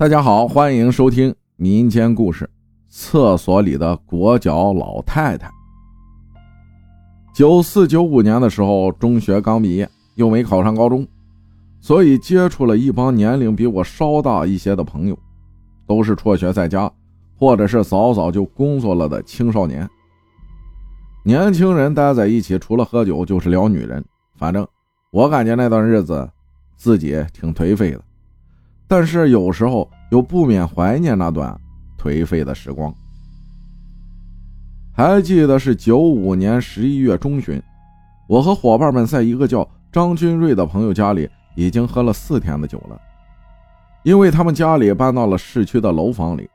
大家好，欢迎收听民间故事《厕所里的裹脚老太太》。九四九五年的时候，中学刚毕业，又没考上高中，所以接触了一帮年龄比我稍大一些的朋友，都是辍学在家，或者是早早就工作了的青少年。年轻人待在一起，除了喝酒就是聊女人，反正我感觉那段日子自己挺颓废的。但是有时候又不免怀念那段颓废的时光。还记得是九五年十一月中旬，我和伙伴们在一个叫张军瑞的朋友家里，已经喝了四天的酒了。因为他们家里搬到了市区的楼房里，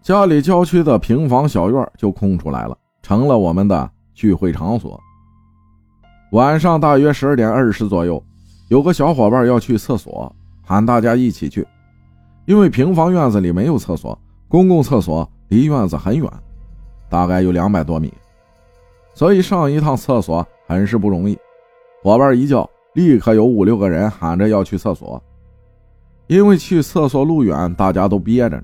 家里郊区的平房小院就空出来了，成了我们的聚会场所。晚上大约十二点二十左右，有个小伙伴要去厕所。喊大家一起去，因为平房院子里没有厕所，公共厕所离院子很远，大概有两百多米，所以上一趟厕所很是不容易。伙伴一叫，立刻有五六个人喊着要去厕所，因为去厕所路远，大家都憋着。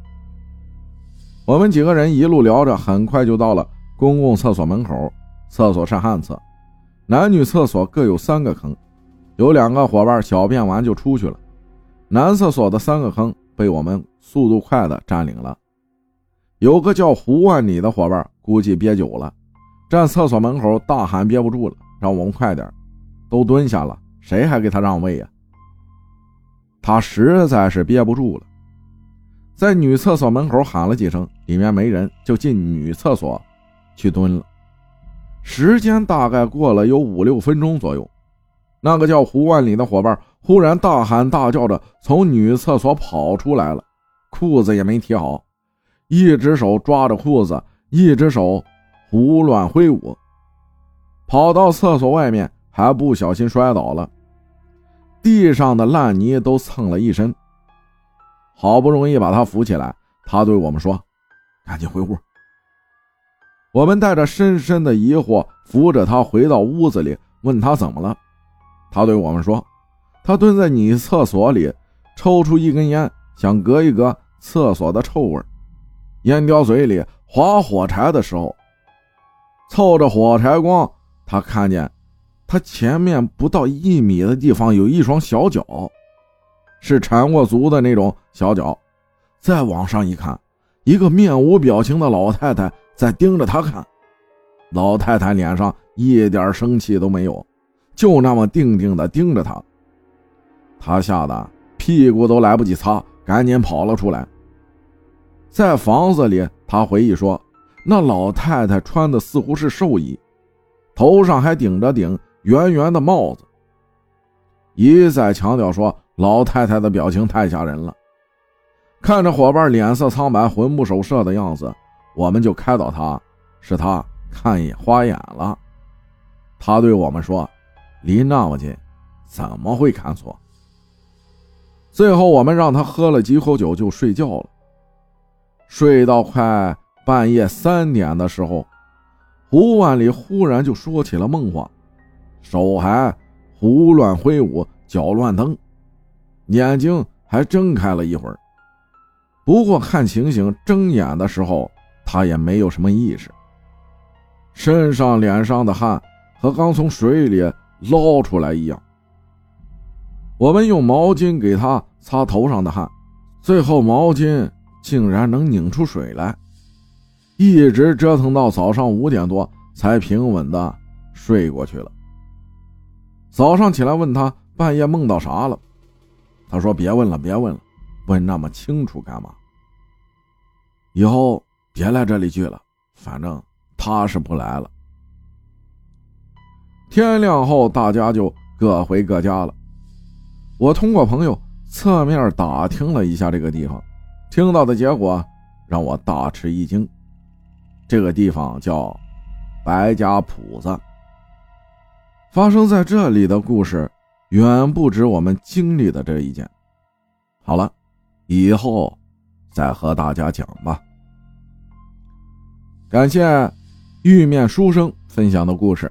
我们几个人一路聊着，很快就到了公共厕所门口。厕所是旱厕，男女厕所各有三个坑，有两个伙伴小便完就出去了。男厕所的三个坑被我们速度快的占领了。有个叫胡万里的伙伴估计憋久了，站厕所门口大喊憋不住了，让我们快点，都蹲下了，谁还给他让位呀？他实在是憋不住了，在女厕所门口喊了几声，里面没人，就进女厕所去蹲了。时间大概过了有五六分钟左右，那个叫胡万里的伙伴。忽然大喊大叫着从女厕所跑出来了，裤子也没提好，一只手抓着裤子，一只手胡乱挥舞，跑到厕所外面还不小心摔倒了，地上的烂泥都蹭了一身。好不容易把他扶起来，他对我们说：“赶紧回屋。”我们带着深深的疑惑扶着他回到屋子里，问他怎么了。他对我们说。他蹲在女厕所里，抽出一根烟，想隔一隔厕所的臭味。烟叼嘴里，划火柴的时候，凑着火柴光，他看见他前面不到一米的地方有一双小脚，是缠过足的那种小脚。再往上一看，一个面无表情的老太太在盯着他看。老太太脸上一点生气都没有，就那么定定的盯着他。他吓得屁股都来不及擦，赶紧跑了出来。在房子里，他回忆说，那老太太穿的似乎是寿衣，头上还顶着顶圆圆的帽子。一再强调说，老太太的表情太吓人了。看着伙伴脸色苍白、魂不守舍的样子，我们就开导他，是他看眼花眼了。他对我们说：“离那么近，怎么会看错？”最后，我们让他喝了几口酒就睡觉了。睡到快半夜三点的时候，胡万里忽然就说起了梦话，手还胡乱挥舞，脚乱蹬，眼睛还睁开了一会儿。不过看情形，睁眼的时候他也没有什么意识，身上脸上的汗和刚从水里捞出来一样。我们用毛巾给他擦头上的汗，最后毛巾竟然能拧出水来，一直折腾到早上五点多才平稳的睡过去了。早上起来问他半夜梦到啥了，他说：“别问了，别问了，问那么清楚干嘛？以后别来这里聚了，反正他是不来了。”天亮后，大家就各回各家了。我通过朋友侧面打听了一下这个地方，听到的结果让我大吃一惊。这个地方叫白家铺子。发生在这里的故事远不止我们经历的这一件。好了，以后再和大家讲吧。感谢玉面书生分享的故事，